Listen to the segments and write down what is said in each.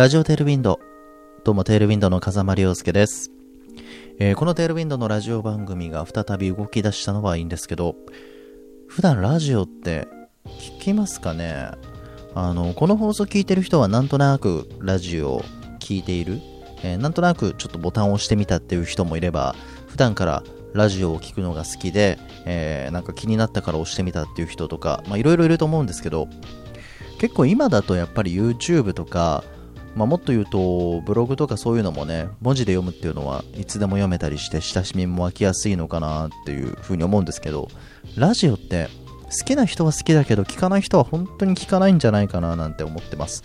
ラジオテールウィンド。どうもテールウィンドの風間亮介です、えーこのテールウィンドのラジオ番組が再び動き出したのはいいんですけど、普段ラジオって聞きますかね？あの、この放送聞いてる人はなんとなくラジオを聞いている、えーなんとなくちょっとボタンを押してみたっていう人もいれば、普段からラジオを聞くのが好きで、えーなんか気になったから押してみたっていう人とか、まあいろいろいると思うんですけど、結構今だとやっぱり YouTube とか、まあ、もっと言うとブログとかそういうのもね文字で読むっていうのはいつでも読めたりして親しみも湧きやすいのかなっていうふうに思うんですけどラジオって好きな人は好きだけど聞かない人は本当に聞かないんじゃないかななんて思ってます、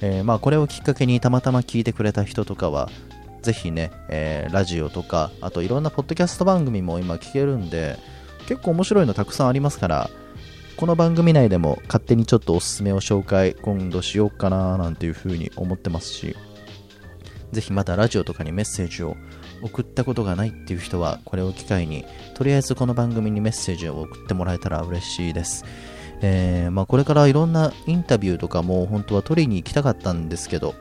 えーまあこれをきっかけにたまたま聞いてくれた人とかはぜひね、えーラジオとかあといろんなポッドキャスト番組も今聞けるんで結構面白いのたくさんありますからこの番組内でも勝手にちょっとおすすめを紹介今度しようかななんていう風に思ってますしぜひまたラジオとかにメッセージを送ったことがないっていう人はこれを機会にとりあえずこの番組にメッセージを送ってもらえたら嬉しいです。えーまあ、これからいろんなインタビューとかも本当は取りに行きたかったんですけど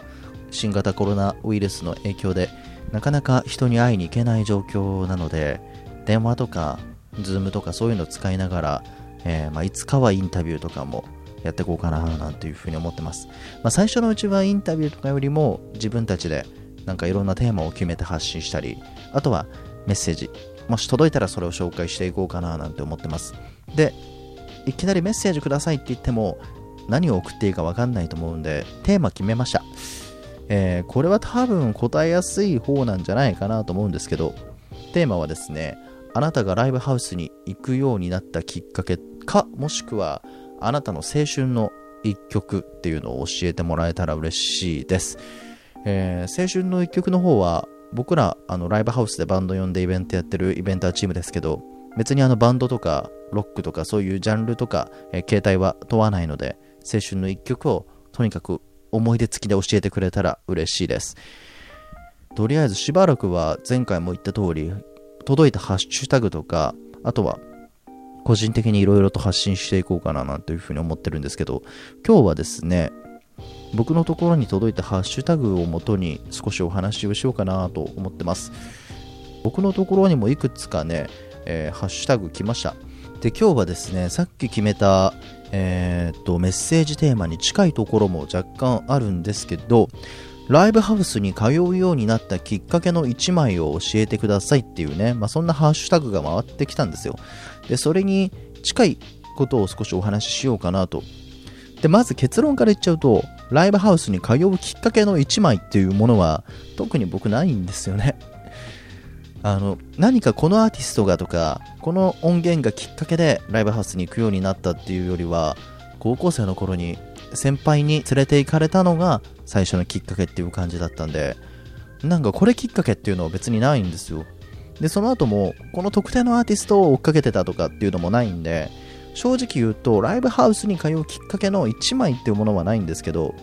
新型コロナウイルスの影響でなかなか人に会いに行けない状況なので電話とかズームとかそういうのを使いながらえーまあ、いつかはインタビューとかもやっていこうかななんていうふうに思ってます、まあ、最初のうちはインタビューとかよりも自分たちでなんかいろんなテーマを決めて発信したりあとはメッセージもし届いたらそれを紹介していこうかななんて思ってます。でいきなりメッセージくださいって言っても何を送っていいか分かんないと思うんでテーマ決めました。えーこれは多分答えやすい方なんじゃないかなと思うんですけどテーマはですねあなたがライブハウスに行くようになったきっかけっかもしくはあなたの青春の一曲っていうのを教えてもらえたら嬉しいです、えー青春の一曲の方は僕らあのライブハウスでバンド呼んでイベントやってるイベンターチームですけど別にあのバンドとかロックとかそういうジャンルとか、えー形態は問わないので青春の一曲をとにかく思い出付きで教えてくれたら嬉しいです。とりあえずしばらくは前回も言った通り届いたハッシュタグとかあとは個人的にいろいろと発信していこうかななんていうふうに思ってるんですけど今日はですね僕のところに届いたハッシュタグをもとに少しお話をしようかなと思ってます。僕のところにもいくつかね、えーハッシュタグ来ました。で今日はですねさっき決めた、えーっとメッセージテーマに近いところも若干あるんですけどライブハウスに通うようになったきっかけの1枚を教えてくださいっていうね、まあ、そんなハッシュタグが回ってきたんですよ。でそれに近いことを少しお話ししようかなと。でまず結論から言っちゃうとライブハウスに通うきっかけの1枚っていうものは特に僕ないんですよね。あの何かこのアーティストがとかこの音源がきっかけでライブハウスに行くようになったっていうよりは高校生の頃に先輩に連れて行かれたのが最初のきっかけっていう感じだったんでなんかこれきっかけっていうのは別にないんですよ。でその後もこの特定のアーティストを追っかけてたとかっていうのもないんで正直言うとライブハウスに通うきっかけの1枚っていうものはないんですけど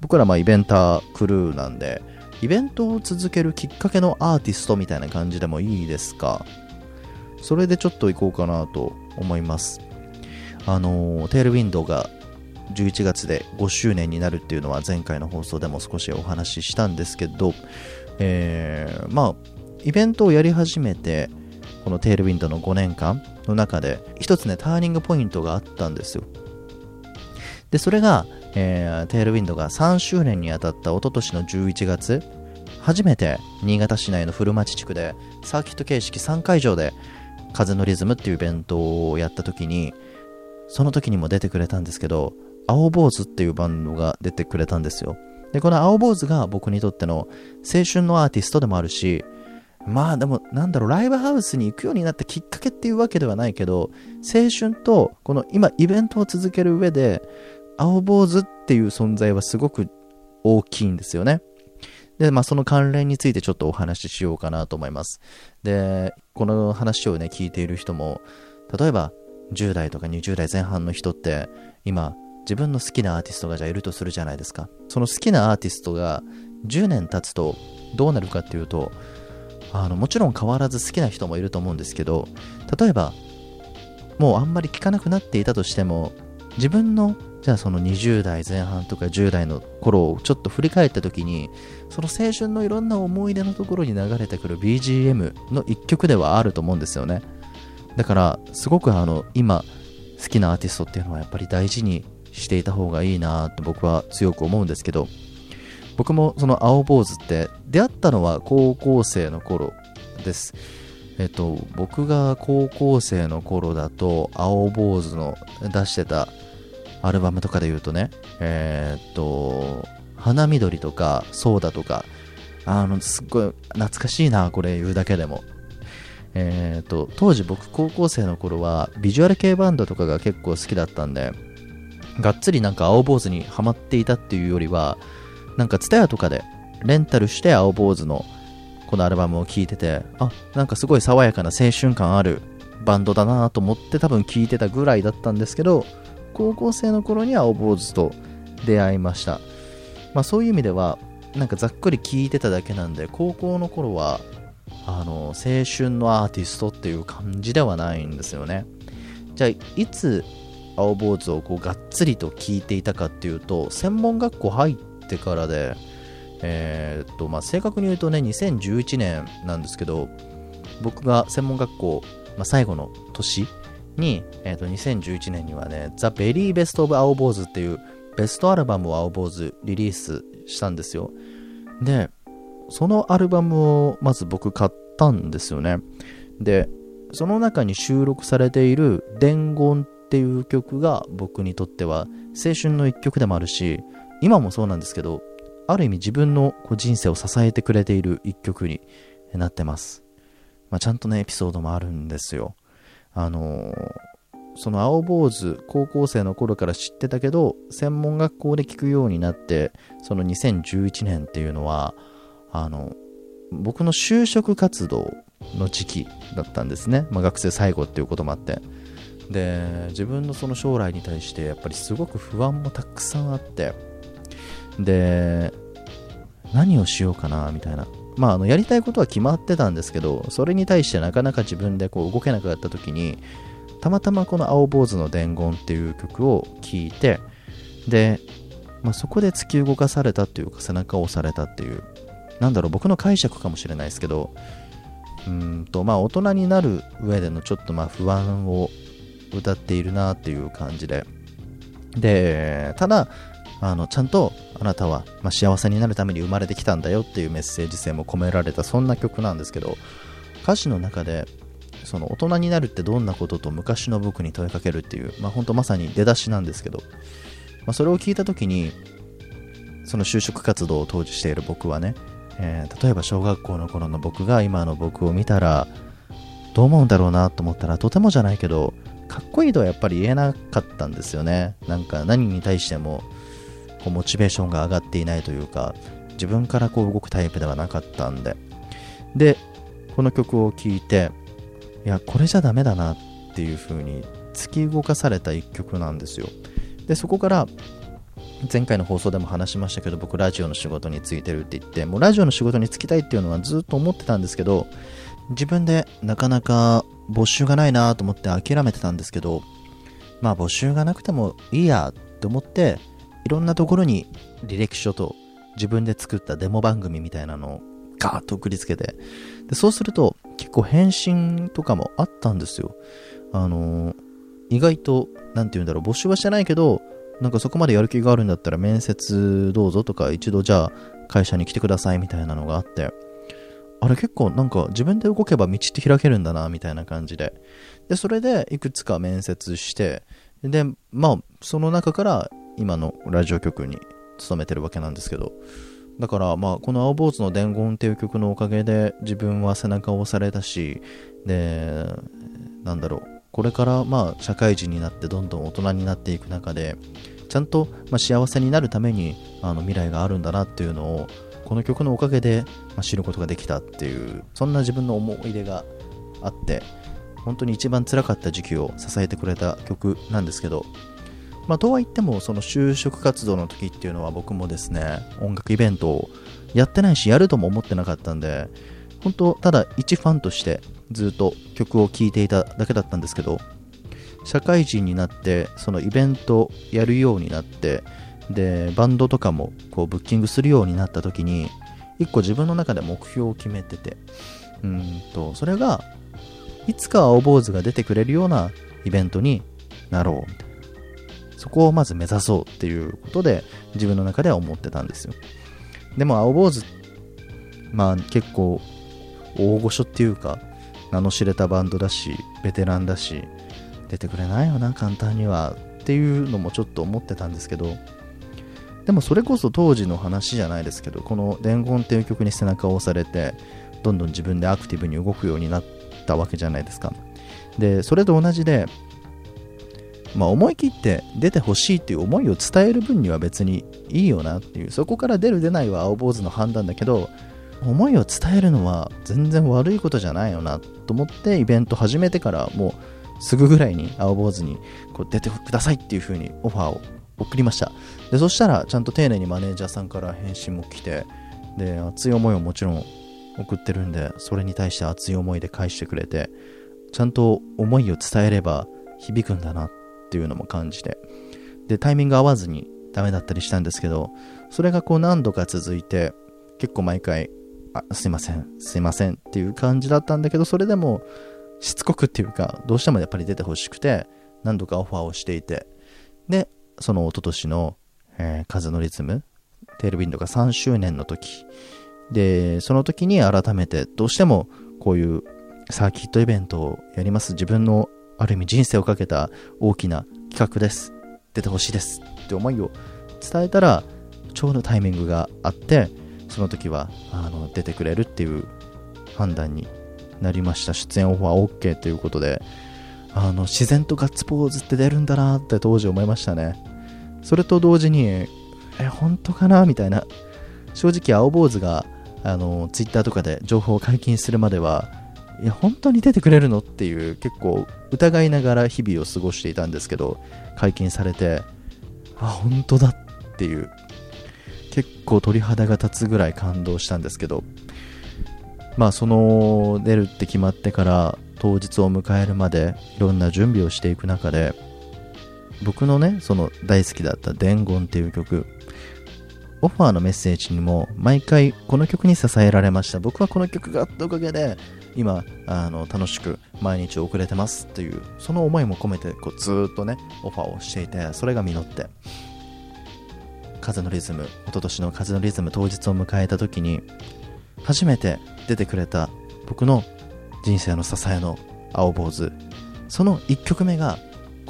僕らまあイベンタークルーなんでイベントを続けるきっかけのアーティストみたいな感じでもいいですか。それでちょっと行こうかなと思います。あのテールウィンドウが11月で5周年になるっていうのは前回の放送でも少しお話ししたんですけど、えーまあイベントをやり始めてこのテールウィンドの5年間の中で一つねターニングポイントがあったんですよ。でそれが、えーテールウィンドが3周年にあたった一昨年の11月初めて新潟市内の古町地区でサーキット形式3会場で風のリズムっていうイベントをやった時にその時にも出てくれたんですけど青坊主っていうバンドが出てくれたんですよでこの青坊主が僕にとっての青春のアーティストでもあるしまあでもなんだろうライブハウスに行くようになったきっかけっていうわけではないけど青春とこの今イベントを続ける上で青坊主っていう存在はすごく大きいんですよねで、まあ、その関連についてちょっとお話ししようかなと思います。で、この話をね、聞いている人も、例えば、10代とか20代前半の人って、今、自分の好きなアーティストがじゃいるとするじゃないですか。その好きなアーティストが10年経つとどうなるかっていうと、あの、もちろん変わらず好きな人もいると思うんですけど、例えば、もうあんまり聞かなくなっていたとしても、自分のじゃあその20代前半とか10代の頃をちょっと振り返った時にその青春のいろんな思い出のところに流れてくる BGM の一曲ではあると思うんですよねだからすごくあの今好きなアーティストっていうのはやっぱり大事にしていた方がいいなと僕は強く思うんですけど僕もその青坊主って出会ったのは高校生の頃です。えっと僕が高校生の頃だと青坊主の出してたアルバムとかで言うとねえー、っと花緑とかソーダとかあのすっごい懐かしいなこれ言うだけでも。えーと、当時僕高校生の頃はビジュアル系バンドとかが結構好きだったんでがっつりなんか青坊主にはまっていたっていうよりはなんか TSUTAYA とかでレンタルして青坊主のこのアルバムを聴いててあなんかすごい爽やかな青春感あるバンドだなと思って多分聴いてたぐらいだったんですけど高校生の頃に青坊主と出会いました。まあそういう意味ではなんかざっくり聴いてただけなんで高校の頃はあの青春のアーティストっていう感じではないんですよね。じゃあいつ青坊主をこうがっつりと聞いていたかっていうと専門学校入ってからでえー、っとまあ正確に言うとね2011年なんですけど僕が専門学校、まあ、最後の年に、えー、と2011年にはね The Very Best of 青坊主っていうベストアルバムを青坊主リリースしたんですよ。でそのアルバムをまず僕買ったんですよね。でその中に収録されている伝言っていう曲が僕にとっては青春の一曲でもあるし今もそうなんですけどある意味自分のこう人生を支えてくれている一曲になってます、まあ、ちゃんとねエピソードもあるんですよ。あのー、その青坊主高校生の頃から知ってたけど専門学校で聞くようになってその2011年っていうのはあの僕の就職活動の時期だったんですね、まあ、学生最後っていうこともあって。で自分のその将来に対してやっぱりすごく不安もたくさんあってで何をしようかなみたいな。まああのやりたいことは決まってたんですけどそれに対してなかなか自分でこう動けなくなった時にたまたまこの「青坊主の伝言」っていう曲を聴いてで、まあ、そこで突き動かされたっていうか背中を押されたっていう。なんだろう僕の解釈かもしれないですけどうんとまあ大人になる上でのちょっとまあ不安を歌っているなっていう感じで。で、ただ、あのちゃんとあなたは、まあ、幸せになるために生まれてきたんだよっていうメッセージ性も込められたそんな曲なんですけど歌詞の中でその大人になるってどんなことと昔の僕に問いかけるっていう、まあ、本当まさに出だしなんですけど、まあ、それを聞いた時にその就職活動を当時している僕はね、えー、例えば小学校の頃の僕が今の僕を見たらどう思うんだろうなと思ったらとてもじゃないけどかっこいいとはやっぱり言えなかったんですよね。なんか何に対してもこうモチベーションが上がっていないというか、自分からこう動くタイプではなかったんで。で、この曲を聴いて、いや、これじゃダメだなっていう風に突き動かされた一曲なんですよ。で、そこから前回の放送でも話しましたけど僕ラジオの仕事に就いてるって言ってもうラジオの仕事に就きたいっていうのはずっと思ってたんですけど自分でなかなか募集がないなと思って諦めてたんですけど、まあ募集がなくてもいいやって思って、いろんなところに履歴書と自分で作ったデモ番組みたいなのをガーッと送りつけて、でそうすると結構返信とかもあったんですよ。あのー、意外と、なんて言うんだろう、募集はしてないけど、なんかそこまでやる気があるんだったら面接どうぞとか一度じゃあ会社に来てくださいみたいなのがあって、あれ結構なんか自分で動けば道って開けるんだな、みたいな感じで。で、それでいくつか面接して、で、まあ、その中から今のラジオ局に勤めてるわけなんですけど、だからまあ、この青坊主の伝言っていう曲のおかげで自分は背中を押されたし、で、なんだろう、これからまあ、社会人になってどんどん大人になっていく中で、ちゃんとま幸せになるためにあの未来があるんだなっていうのをこの曲のおかげで、ま知ることができたっていうそんな自分の思い出があって本当に一番辛かった時期を支えてくれた曲なんですけどまあ、とは言ってもその就職活動の時っていうのは僕もですね音楽イベントをやってないしやるとも思ってなかったんで本当ただ一ファンとしてずっと曲を聴いていただけだったんですけど社会人になってそのイベントやるようになってでバンドとかもこうブッキングするようになった時に一個自分の中で目標を決めててうんとそれがいつか青坊主が出てくれるようなイベントになろうみたいな。そこをまず目指そうっていうことで自分の中では思ってたんですよ。でも青坊主まあ結構大御所っていうか名の知れたバンドだしベテランだし出てくれないよな簡単にはっていうのもちょっと思ってたんですけどでもそれこそ当時の話じゃないですけどこの「伝言」っていう曲に背中を押されてどんどん自分でアクティブに動くようになったわけじゃないですか。でそれと同じでまあ、思い切って出てほしいっていう思いを伝える分には別にいいよなっていうそこから出る出ないは青坊主の判断だけど思いを伝えるのは全然悪いことじゃないよなと思ってイベント始めてからもうすぐぐらいに青坊主にこう出てくださいっていう風にオファーを送りました。でそしたらちゃんと丁寧にマネージャーさんから返信も来てで熱い思いをもちろん送ってるんでそれに対して熱い思いで返してくれてちゃんと思いを伝えれば響くんだなっていうのも感じてでタイミング合わずにダメだったりしたんですけどそれがこう何度か続いて結構毎回あすいませんすいませんっていう感じだったんだけどそれでもしつこくっていうかどうしてもやっぱり出てほしくて何度かオファーをしていてでその一昨年の、えー、風のリズムテールウィンドが3周年の時。でその時に改めてどうしてもこういうサーキットイベントをやります。自分のある意味人生をかけた大きな企画です。出てほしいです。って思いを伝えたらちょうどタイミングがあってその時はあの出てくれるっていう判断になりました。出演オファー OK ということであの自然とガッツポーズって出るんだなって当時思いましたね。それと同時にえ本当かな？みたいな。正直青坊主があのツイッターとかで情報を解禁するまではいや本当に出てくれるの？っていう結構疑いながら日々を過ごしていたんですけど解禁されてあ本当だっていう結構鳥肌が立つぐらい感動したんですけど。まあその出るって決まってから当日を迎えるまでいろんな準備をしていく中で僕のねその大好きだった「伝言」っていう曲。オファーのメッセージにも毎回この曲に支えられました。僕はこの曲があったおかげで今あの楽しく毎日遅れてますっていうその思いも込めてこうずっとねオファーをしていてそれが実って。風のリズム一昨年の風のリズム当日を迎えた時に初めて出てくれた僕の人生の支えの青坊主。その1曲目が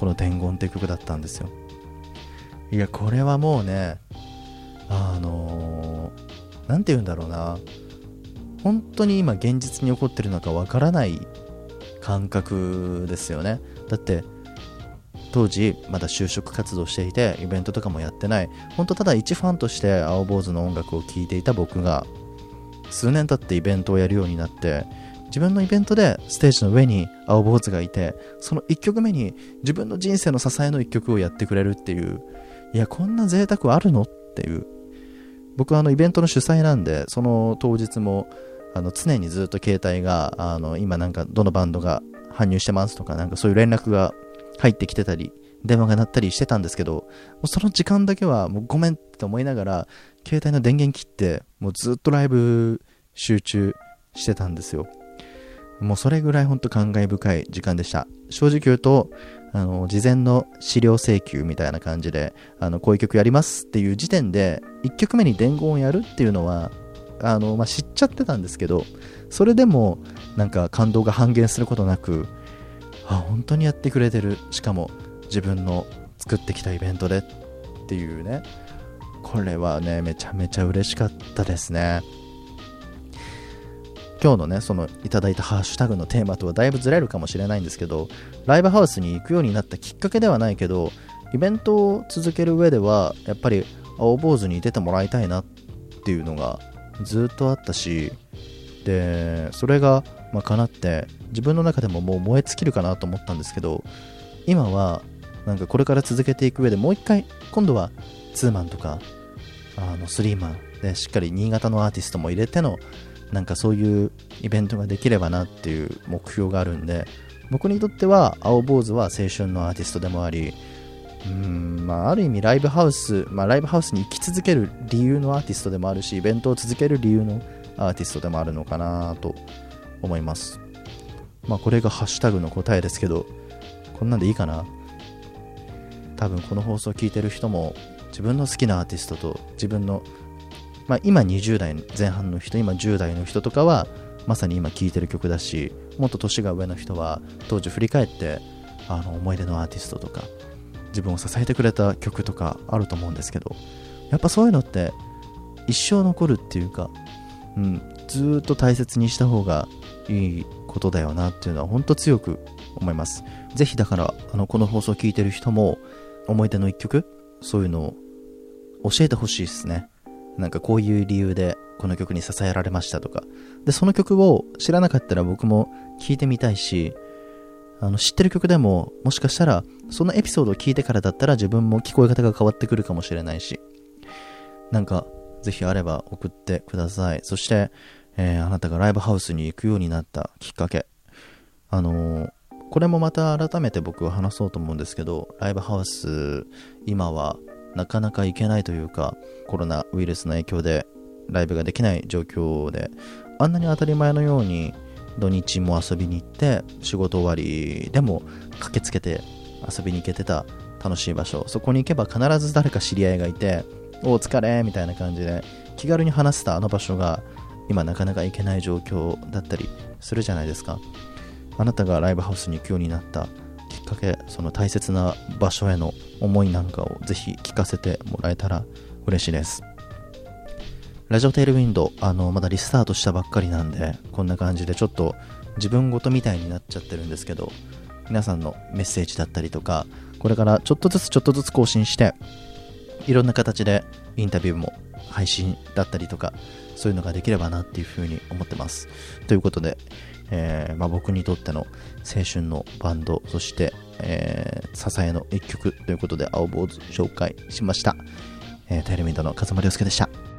この「伝言」っていう曲だったんですよ。いやこれはもうねあの何、て言うんだろうな。本当に今現実に起こってるのかわからない感覚ですよね。だって当時まだ就職活動していてイベントとかもやってない。本当ただ一ファンとして青坊主の音楽を聴いていた僕が数年経ってイベントをやるようになって自分のイベントでステージの上に青坊主がいてその1曲目に自分の人生の支えの1曲をやってくれるっていういやこんな贅沢あるのっていう僕はあのイベントの主催なんでその当日もあの常にずっと携帯があの今なんかどのバンドが搬入してますとかなんかそういう連絡が入ってきてたり、電話が鳴ったりしてたんですけど、もうその時間だけはもうごめんって思いながら、携帯の電源切って、もうずっとライブ集中してたんですよ。もうそれぐらい本当感慨深い時間でした。正直言うと、あの、事前の資料請求みたいな感じで、あの、こういう曲やりますっていう時点で、1曲目に伝言をやるっていうのは、あの、まあ、知っちゃってたんですけど、それでも、なんか感動が半減することなく、あ本当にやってくれてる。しかも自分の作ってきたイベントでっていうね。これはねめちゃめちゃ嬉しかったですね。今日のねそのいただいたハッシュタグのテーマとはだいぶずれるかもしれないんですけどライブハウスに行くようになったきっかけではないけどイベントを続ける上ではやっぱり青坊主に出てもらいたいなっていうのがずっとあったしでそれがまあ、叶って自分の中でももう燃え尽きるかなと思ったんですけど今はなんかこれから続けていく上でもう一回今度はツーマンとかあのスリーマンでしっかり新潟のアーティストも入れてのなんかそういうイベントができればなっていう目標があるんで僕にとっては青坊主は青春のアーティストでもありうんまあ、ある意味ライブハウス、まあ、ライブハウスに行き続ける理由のアーティストでもあるしイベントを続ける理由のアーティストでもあるのかなと思います。まあこれがハッシュタグの答えですけどこんなんでいいかな。多分この放送を聞いてる人も自分の好きなアーティストと自分の、まあ、今20代前半の人今10代の人とかはまさに今聴いてる曲だしもっと年が上の人は当時振り返ってあの思い出のアーティストとか自分を支えてくれた曲とかあると思うんですけどやっぱそういうのって一生残るっていうか、うん、ずっと大切にした方がいいことだよなっていうのは本当強く思います。ぜひだからあのこの放送を聞いてる人も思い出の一曲そういうのを教えてほしいですね。なんかこういう理由でこの曲に支えられましたとか。でその曲を知らなかったら僕も聴いてみたいしあの知ってる曲でももしかしたらそのエピソードを聞いてからだったら自分も聞こえ方が変わってくるかもしれないしなんかぜひあれば送ってください。そして、えー、あなたがライブハウスに行くようになったきっかけ。あのー、これもまた改めて僕は話そうと思うんですけどライブハウス今はなかなか行けないというかコロナウイルスの影響でライブができない状況であんなに当たり前のように土日も遊びに行って仕事終わりでも駆けつけて遊びに行けてた楽しい場所そこに行けば必ず誰か知り合いがいてお疲れみたいな感じで気軽に話せたあの場所が今なかなか行けない状況だったりするじゃないですか。あなたがライブハウスに行くようになった。っかけその大切な場所への思いなんかをぜひ聞かせてもらえたら嬉しいです。ラジオテールウィンドあのまだリスタートしたばっかりなんでこんな感じでちょっと自分ごとみたいになっちゃってるんですけど皆さんのメッセージだったりとかこれからちょっとずつちょっとずつ更新していろんな形でインタビューも配信だったりとかそういうのができればなっていうふうに思ってます。ということで、えー、まあ、僕にとっての青春のバンドそして、えー、支えの一曲ということで青坊主紹介しました、えー、タイルミントの風間亮介でした。